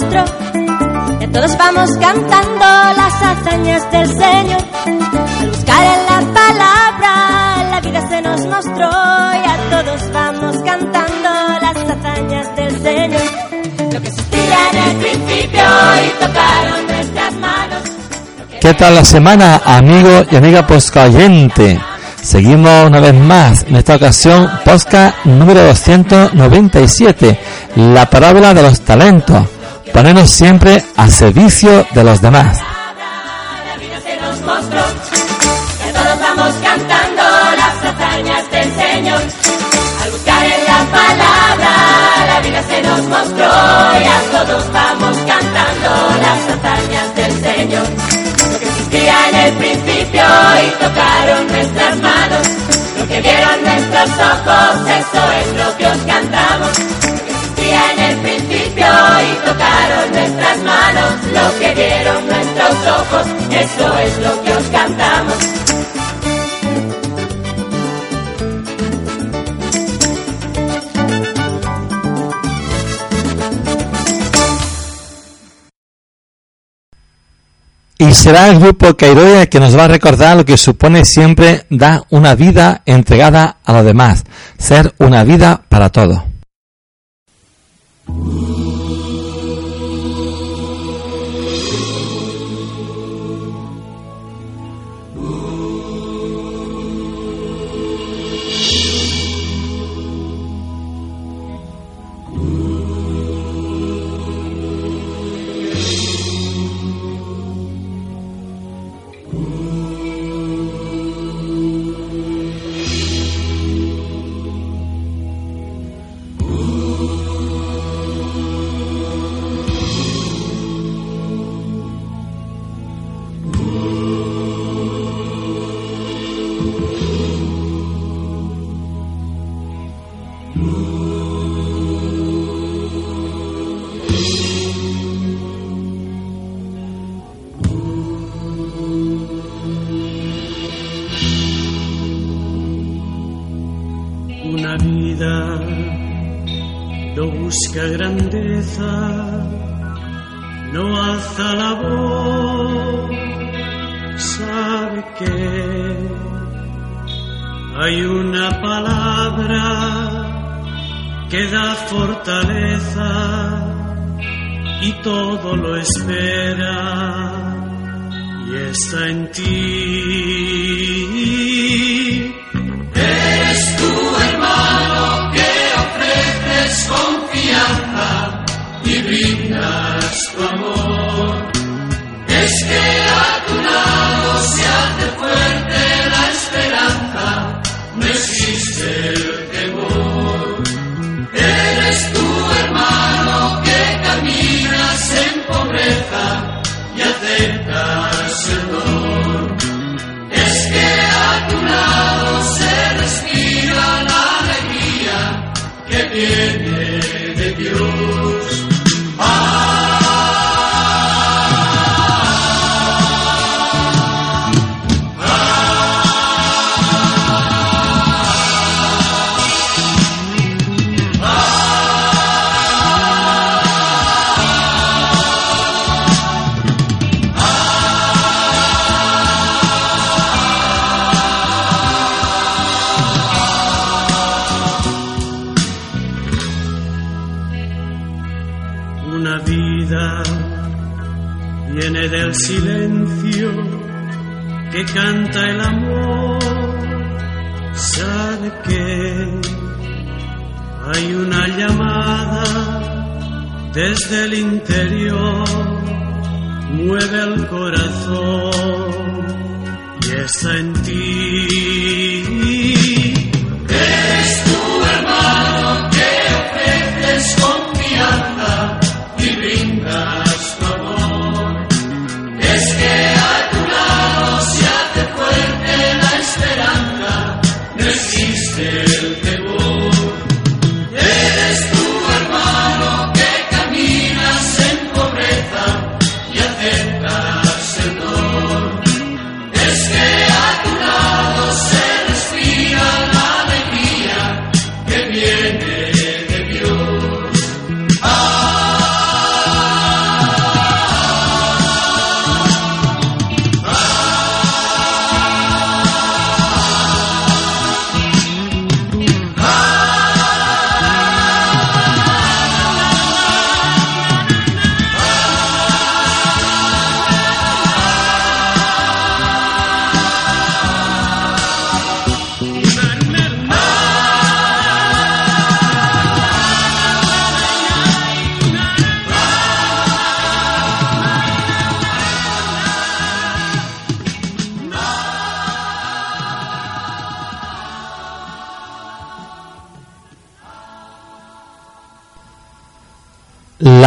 mostró. Y todos vamos cantando las hazañas del Señor. Al buscar en la palabra, la vida se nos mostró. Y a todos vamos cantando las hazañas del Señor. Lo que existía en el principio y tocaron nuestras manos. ¿Qué tal la semana, amigo y amiga poscayente? Seguimos una vez más, en esta ocasión, Posca número 297, la parábola de los talentos. Ponernos siempre al servicio de los demás. Y tocaron nuestras manos. Lo que vieron nuestros ojos, eso es lo que os. Tocaron nuestras manos. Lo que vieron nuestros ojos, eso es lo que os cantamos. Y será el grupo Cairoya que nos va a recordar lo que supone siempre dar una vida entregada a los demás, ser una vida para todo. Grandeza, no alza la voz, sabe que hay una palabra que da fortaleza y todo lo espera y está en ti. Que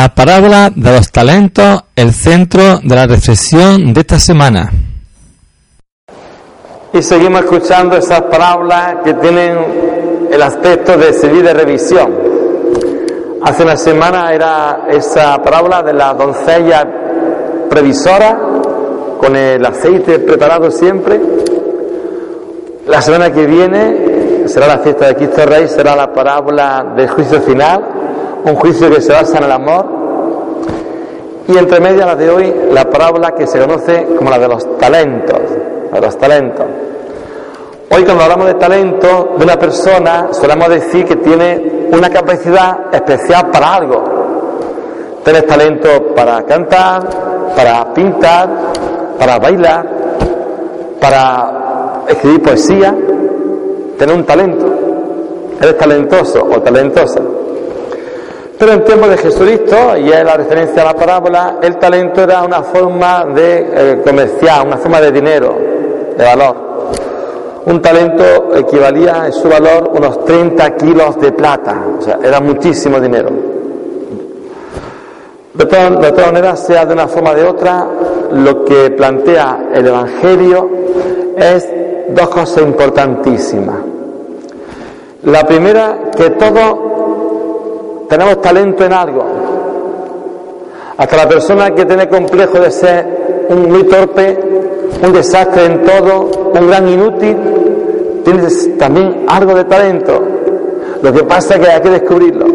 la parábola de los talentos, el centro de la reflexión de esta semana. Y seguimos escuchando esas parábolas que tienen el aspecto de servir de revisión. Hace una semana era esa parábola de la doncella previsora con el aceite preparado siempre. La semana que viene será la fiesta de Cristo Rey, será la parábola del juicio final, un juicio que se basa en el amor. Y entre medias la de hoy, la parábola que se conoce como la de los talentos, de los talentos. Hoy cuando hablamos de talento de una persona, solemos decir que tiene una capacidad especial para algo. Tienes talento para cantar, para pintar, para bailar, para escribir poesía. Tener un talento. Eres talentoso o talentosa. Pero en tiempos de Jesucristo, y es la referencia a la parábola, el talento era una forma de eh, comerciar, una forma de dinero, de valor. Un talento equivalía en su valor unos 30 kilos de plata, o sea, era muchísimo dinero. De todas, de todas maneras, sea de una forma o de otra, lo que plantea el Evangelio es dos cosas importantísimas. La primera, que todos tenemos talento en algo. Hasta la persona que tiene complejo de ser un muy torpe, un desastre en todo, un gran inútil, tiene también algo de talento. Lo que pasa es que hay que descubrirlo.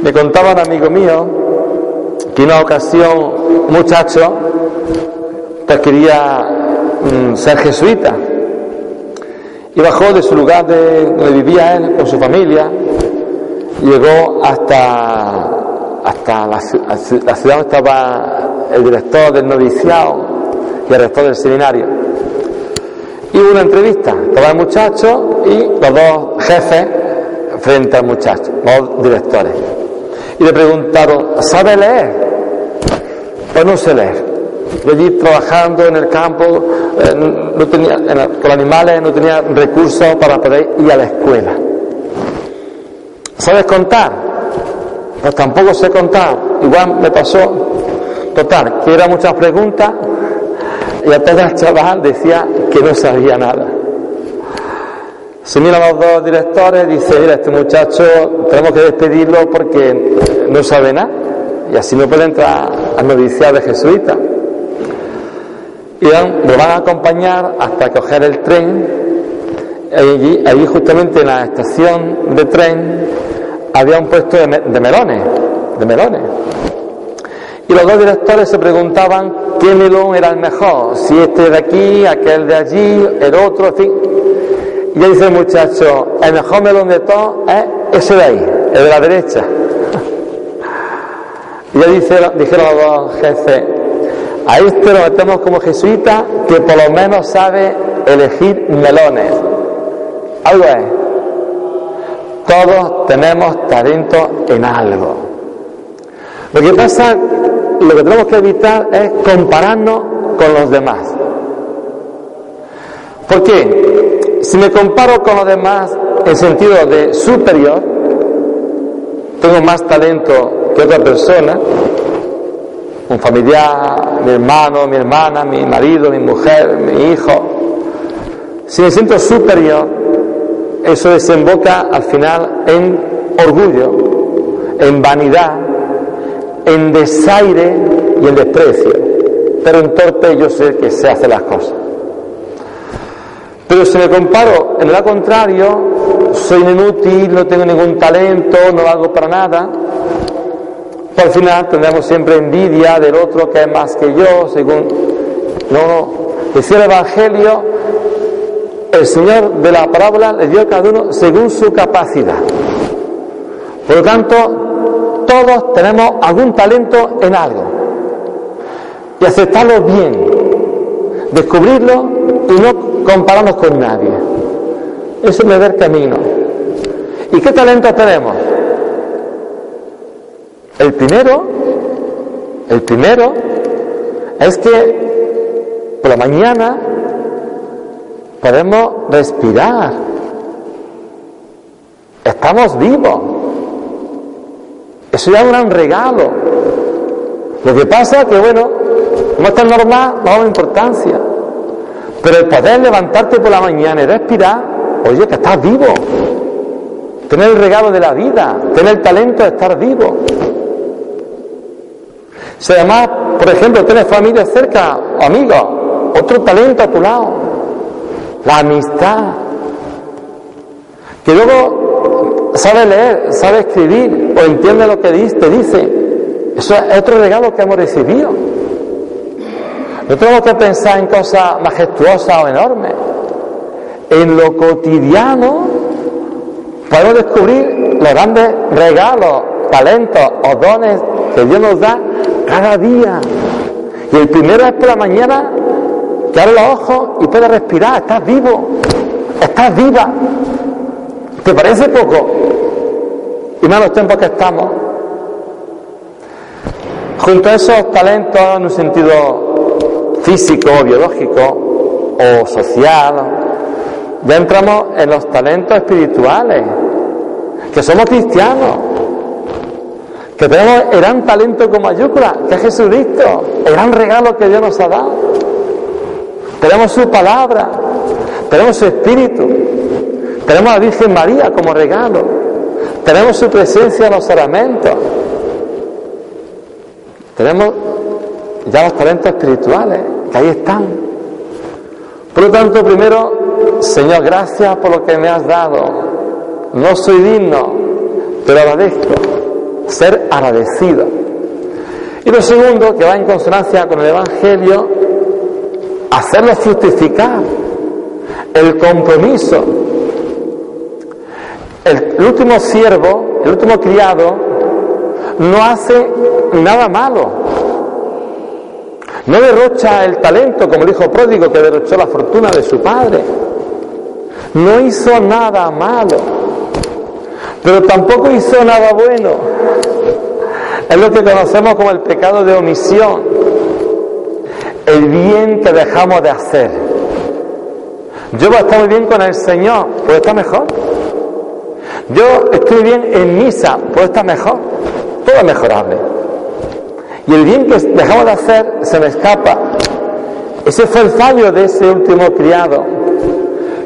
Me contaba un amigo mío que en una ocasión muchacho quería mm, ser jesuita y bajó de su lugar de donde vivía él con su familia llegó hasta, hasta la, la ciudad donde estaba el director del noviciado y el rector del seminario. Y hubo una entrevista, estaba el muchacho y los dos jefes frente al muchacho, los directores. Y le preguntaron, ¿sabe leer? Pues no sé leer. Yo allí trabajando en el campo, eh, no tenía, en, con animales, no tenía recursos para poder ir a la escuela. ¿Sabes contar? Pues tampoco sé contar. Igual me pasó. Total, que eran muchas preguntas y a todo el chaval decía que no sabía nada. Se miran los dos directores, dice, mira, este muchacho tenemos que despedirlo porque no sabe nada y así no puede entrar al noviciado de jesuita. Y lo van a acompañar hasta coger el tren. Allí, allí justamente en la estación de tren había un puesto de, melones, de melones. Y los dos directores se preguntaban qué melón era el mejor, si este de aquí, aquel de allí, el otro, en fin. Y dice el muchacho, el mejor melón de todos es ese de ahí, el de la derecha. y ya dice, dijeron los dos jefes, a este lo metemos como jesuita que por lo menos sabe elegir melones. Algo es. Todos tenemos talento en algo. Lo que pasa, lo que tenemos que evitar es compararnos con los demás. ¿Por qué? Si me comparo con los demás en sentido de superior, tengo más talento que otra persona, un familiar, mi hermano, mi hermana, mi marido, mi mujer, mi hijo. Si me siento superior, eso desemboca al final en orgullo, en vanidad, en desaire y en desprecio. Pero en torpe yo sé que se hacen las cosas. Pero si me comparo en lo contrario, soy inútil, no tengo ningún talento, no hago para nada, pues al final tendremos siempre envidia del otro que es más que yo, según... No, no. Decía el Evangelio, el Señor de la parábola le dio a cada uno según su capacidad. Por lo tanto, todos tenemos algún talento en algo. Y aceptarlo bien, descubrirlo y no compararnos con nadie. Eso es ver camino. ¿Y qué talento tenemos? El primero, el primero es que por la mañana podemos respirar. Estamos vivos. Eso ya es un gran regalo. Lo que pasa es que, bueno, no es tan normal, no da importancia. Pero el poder levantarte por la mañana y respirar, oye, que estás vivo. Tener el regalo de la vida, tener el talento de estar vivo. Si además, por ejemplo, tienes familia cerca, amigos, otro talento a tu lado, la amistad. Que luego sabe leer, sabe escribir, o entiende lo que te dice. Eso es otro regalo que hemos recibido. No tenemos que pensar en cosas majestuosas o enormes. En lo cotidiano podemos descubrir los grandes regalos, talentos o dones que Dios nos da cada día. Y el primero es por la mañana que abre los ojos y puedes respirar, estás vivo, estás viva. ¿Te parece poco? Y más los tiempos que estamos. Junto a esos talentos en un sentido físico, biológico o social, ya entramos en los talentos espirituales, que somos cristianos, que tenemos el gran talento con mayúscula, que es Jesucristo, el gran regalo que Dios nos ha dado. Tenemos su palabra, tenemos su espíritu, tenemos a la Virgen María como regalo, tenemos su presencia en los sacramentos, tenemos ya los talentos espirituales, que ahí están. Por lo tanto, primero, Señor, gracias por lo que me has dado. No soy digno, pero agradezco ser agradecido. Y lo segundo, que va en consonancia con el Evangelio, hacerlo fructificar, el compromiso. El, el último siervo, el último criado, no hace nada malo. No derrocha el talento como el hijo pródigo que derrochó la fortuna de su padre. No hizo nada malo, pero tampoco hizo nada bueno. Es lo que conocemos como el pecado de omisión, el bien que dejamos de hacer. Yo voy a estar muy bien con el Señor, puede estar mejor. Yo estoy bien en misa, puede estar mejor. Todo es mejorable. Y el bien que dejamos de hacer se me escapa. Ese fue el fallo de ese último criado,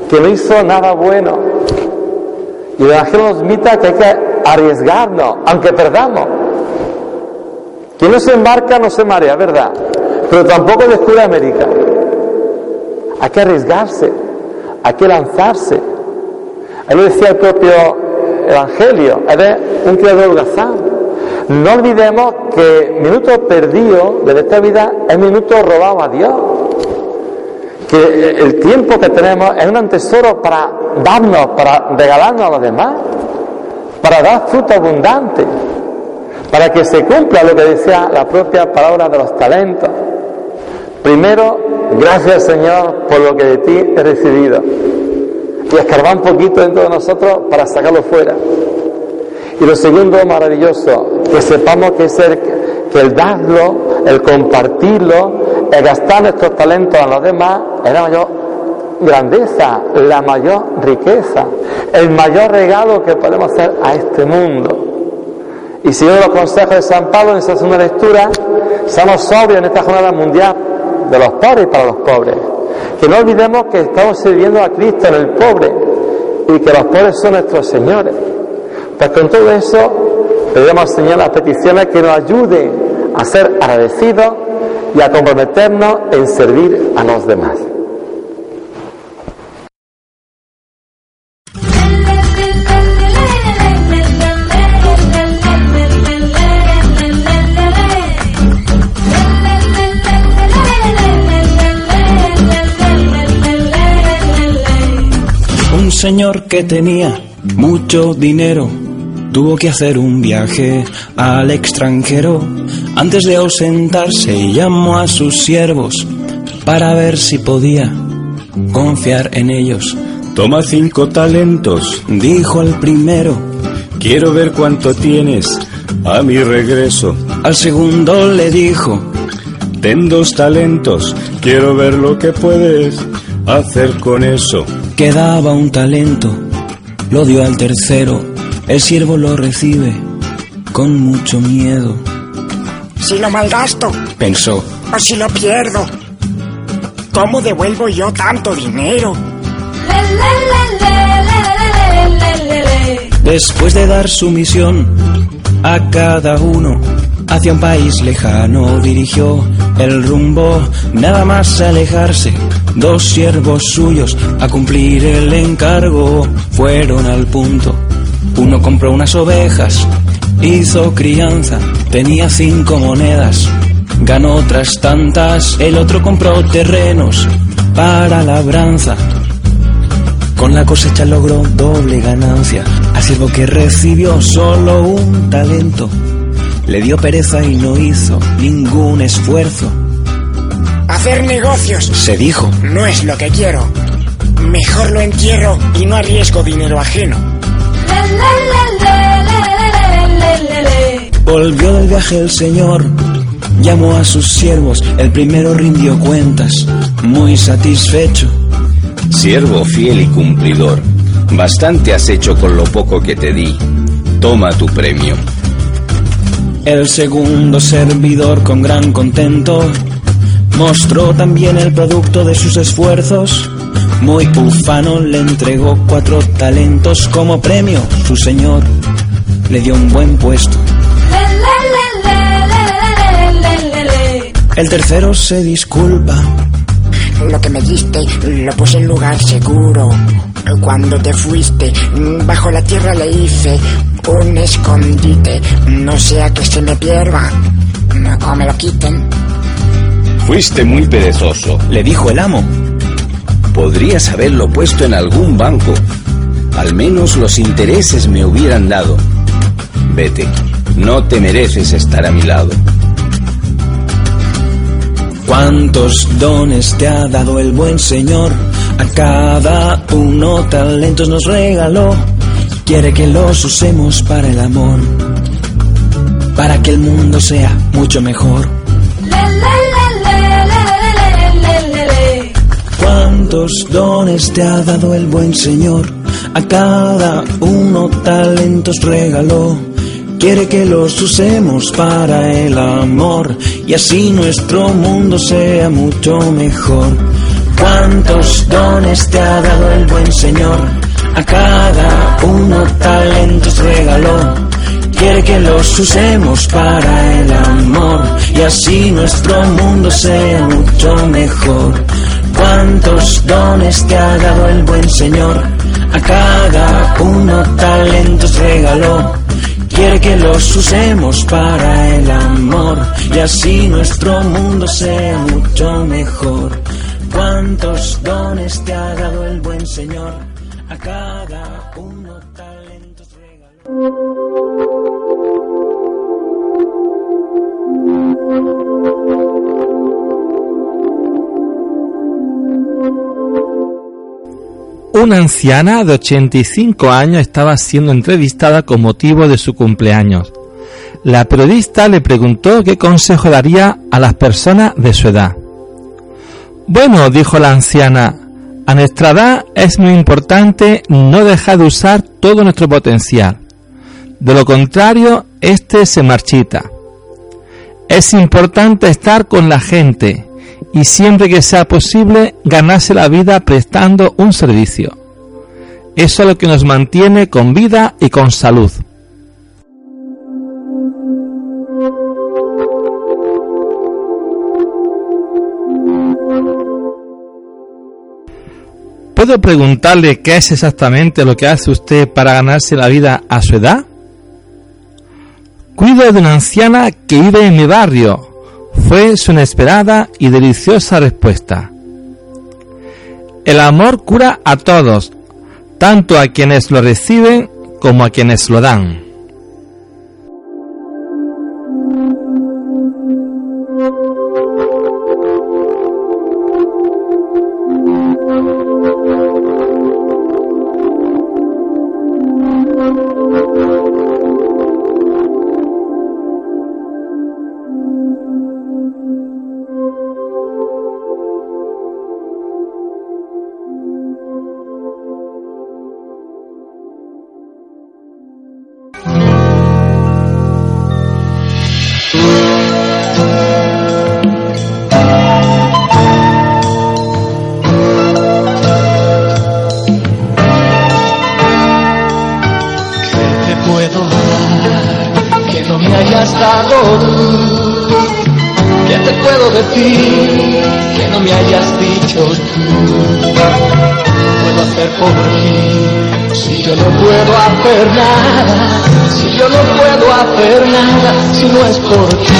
que no hizo nada bueno. Y el Evangelio nos invita que hay que arriesgarnos, aunque perdamos. Quien no se embarca no se marea, ¿verdad? Pero tampoco descubre América. Hay que arriesgarse, hay que lanzarse. Ahí lo decía el propio Evangelio, eres un criador holgazán. No olvidemos que minuto perdido de esta vida es minuto robado a Dios. Que el tiempo que tenemos es un tesoro para darnos, para regalarnos a los demás, para dar fruto abundante, para que se cumpla lo que decía la propia palabra de los talentos. Primero, gracias Señor por lo que de ti he recibido. Y escarbar un poquito dentro de nosotros para sacarlo fuera. Y lo segundo, maravilloso, que sepamos que es el, que el darlo, el compartirlo, el gastar nuestros talentos a los demás es la mayor grandeza, la mayor riqueza, el mayor regalo que podemos hacer a este mundo. Y siguiendo los consejos de San Pablo en esa segunda lectura, seamos sobrios en esta jornada mundial de los pobres para los pobres. Que no olvidemos que estamos sirviendo a Cristo en el pobre y que los pobres son nuestros señores. Pues con todo eso pedimos al Señor las peticiones que nos ayuden a ser agradecidos y a comprometernos en servir a los demás. Señor que tenía mucho dinero tuvo que hacer un viaje al extranjero. Antes de ausentarse llamó a sus siervos para ver si podía confiar en ellos. Toma cinco talentos, Dijo el primero, quiero ver cuánto tienes a mi regreso. al segundo le dijo, Ten dos talentos, quiero ver lo que puedes hacer con eso. Quedaba un talento, lo dio al tercero, el siervo lo recibe con mucho miedo. Si lo malgasto Pensó, o si lo pierdo, ¿cómo devuelvo yo tanto dinero? después de dar su misión a cada uno, hacia un país lejano dirigió el rumbo, nada más alejarse. Dos siervos suyos a cumplir el encargo fueron al punto. Uno compró unas ovejas, hizo crianza, tenía cinco monedas, ganó otras tantas. El otro compró terrenos para labranza. Con la cosecha logró doble ganancia. Al siervo que recibió solo un talento, le dio pereza y no hizo ningún esfuerzo. Hacer negocios Se dijo, no es lo que quiero. Mejor lo entierro y no arriesgo dinero ajeno. Volvió del viaje el señor, llamó a sus siervos, el primero rindió cuentas, muy satisfecho. Siervo fiel y cumplidor, bastante has hecho con lo poco que te di. Toma tu premio. El segundo servidor con gran contento mostró también el producto de sus esfuerzos. Muy ufano le entregó cuatro talentos como premio. Su señor le dio un buen puesto. El tercero se disculpa. Lo que me diste lo puse en lugar seguro. Cuando te fuiste, bajo la tierra le hice un escondite. No sea que se me pierda o me lo quiten. Fuiste muy perezoso. Le dijo el amo. Podrías haberlo puesto en algún banco. Al menos los intereses me hubieran dado. Vete, no te mereces estar a mi lado. ¿Cuántos dones te ha dado el buen Señor? A cada uno talentos nos regaló. Quiere que los usemos para el amor, para que el mundo sea mucho mejor. ¿Cuántos dones te ha dado el buen Señor? A cada uno talentos regaló. Quiere que los usemos para el amor y así nuestro mundo sea mucho mejor. ¿Cuántos dones te ha dado el buen Señor? A cada uno talentos regaló. Quiere que los usemos para el amor y así nuestro mundo sea mucho mejor. ¿Cuántos dones te ha dado el buen Señor? A cada uno talentos regaló. Quiere que los usemos para el amor y así nuestro mundo sea mucho mejor. ¿Cuántos dones te ha dado el buen Señor? A cada uno talentos regaló. Una anciana de 85 años estaba siendo entrevistada con motivo de su cumpleaños. La periodista le preguntó qué consejo daría a las personas de su edad. Bueno, dijo la anciana, a nuestra edad es muy importante no dejar de usar todo nuestro potencial. De lo contrario, este se marchita. Es importante estar con la gente y siempre que sea posible ganarse la vida prestando un servicio. Eso es lo que nos mantiene con vida y con salud. ¿Puedo preguntarle qué es exactamente lo que hace usted para ganarse la vida a su edad? Cuido de una anciana que vive en mi barrio, fue su inesperada y deliciosa respuesta. El amor cura a todos, tanto a quienes lo reciben como a quienes lo dan. Decir que no me hayas dicho tú? puedo hacer por ti? Si yo no puedo hacer nada, si yo no puedo hacer nada, si no es por ti.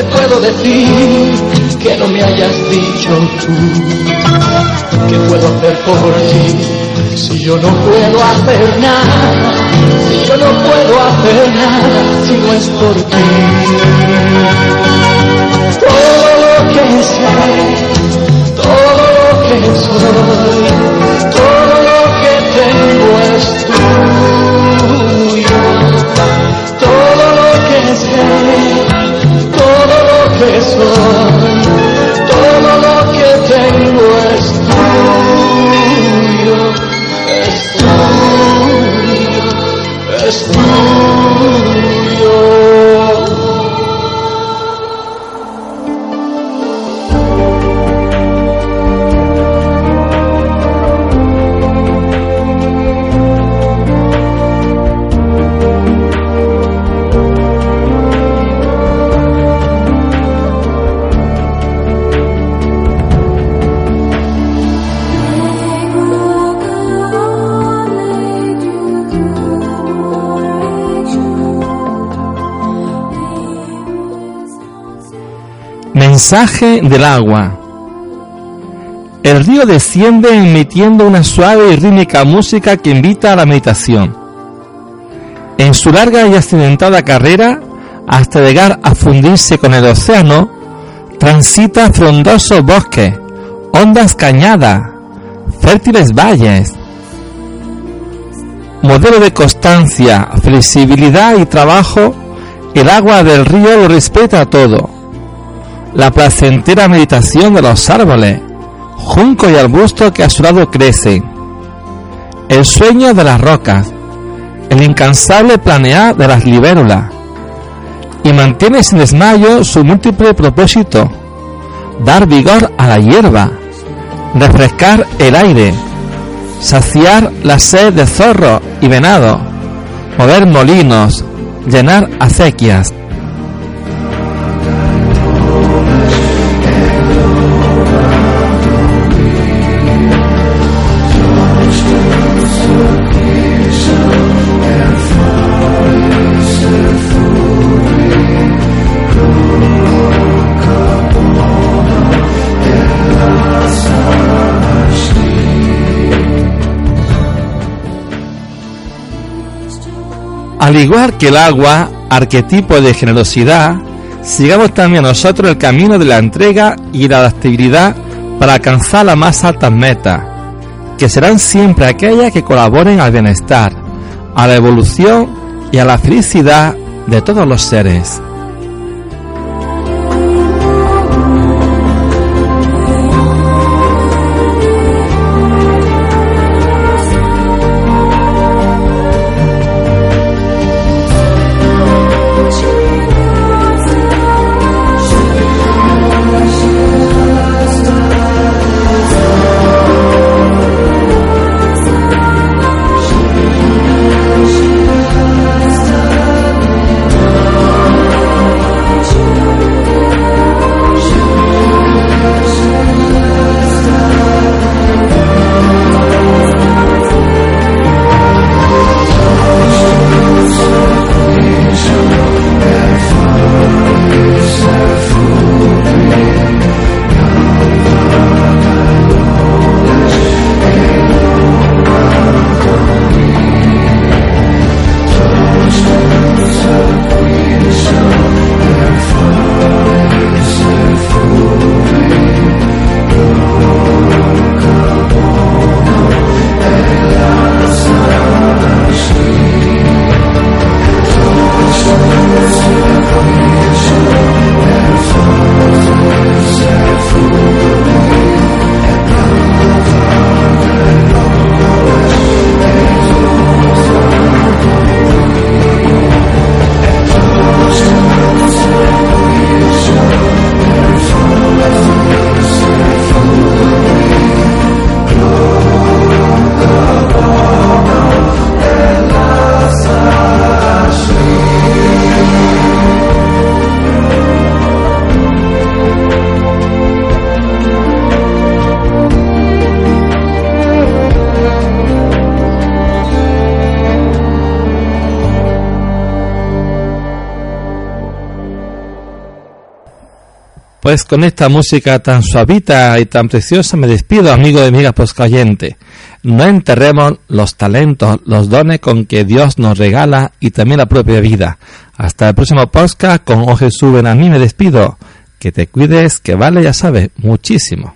Te puedo decir que no me hayas dicho tú? ¿Qué puedo hacer por ti si yo no puedo hacer nada? Si yo no puedo hacer nada si no es por ti. Todo lo que sé, todo Mensaje del agua. El río desciende emitiendo una suave y rítmica música que invita a la meditación. En su larga y accidentada carrera, hasta llegar a fundirse con el océano, transita frondosos bosques, ondas cañadas, fértiles valles. Modelo de constancia, flexibilidad y trabajo, el agua del río lo respeta todo la placentera meditación de los árboles, junco y arbusto que a su lado crecen, el sueño de las rocas, el incansable planear de las libérulas, y mantiene sin desmayo su múltiple propósito, dar vigor a la hierba, refrescar el aire, saciar la sed de zorro y venado, mover molinos, llenar acequias, Al igual que el agua, arquetipo de generosidad, sigamos también nosotros el camino de la entrega y la adaptabilidad para alcanzar las más altas metas, que serán siempre aquellas que colaboren al bienestar, a la evolución y a la felicidad de todos los seres. Pues con esta música tan suavita y tan preciosa me despido, amigo y amiga poscayente. No enterremos los talentos, los dones con que Dios nos regala y también la propia vida. Hasta el próximo podcast con O Jesús a mí me despido. Que te cuides, que vale, ya sabes, muchísimo.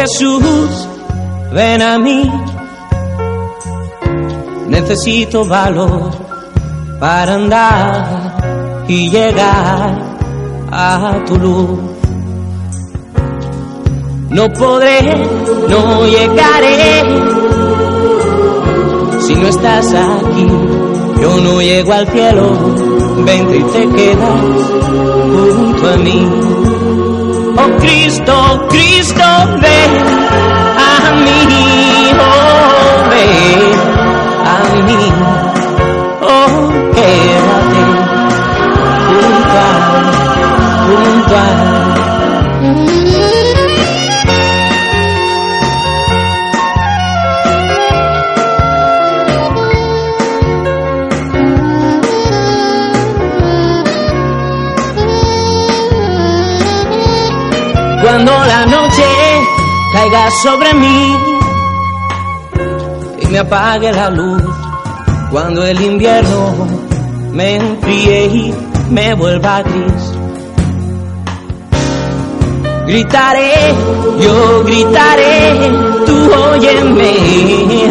Jesús, ven a mí. Necesito valor para andar y llegar a tu luz. No podré, no llegaré si no estás aquí. Yo no llego al cielo, vente y te quedas junto a mí. Oh Cristo, Cristo, ven a mí, oh ven a mí, oh quédate junto a, junto a. Cuando la noche caiga sobre mí y me apague la luz, cuando el invierno me enfríe y me vuelva gris. Gritaré, yo gritaré, tú óyeme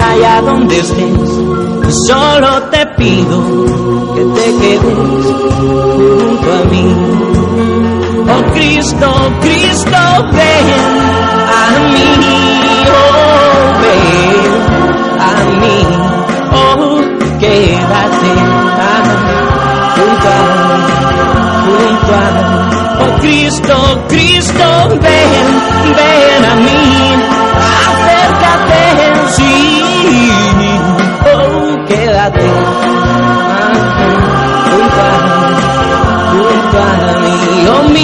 allá donde estés. Solo te pido que te quedes junto a mí. Oh Cristo, Cristo, ven a mí, oh ven a mí, oh quédate a mí, junto a mí, junto a mí. Oh Cristo, Cristo, ven, ven a mí.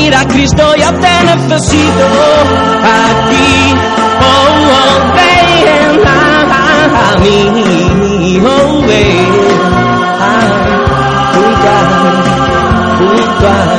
mira Cristo, yo te necesito a ti, oh, oh ven ah, a, mí, oh ven a, junto a, junto a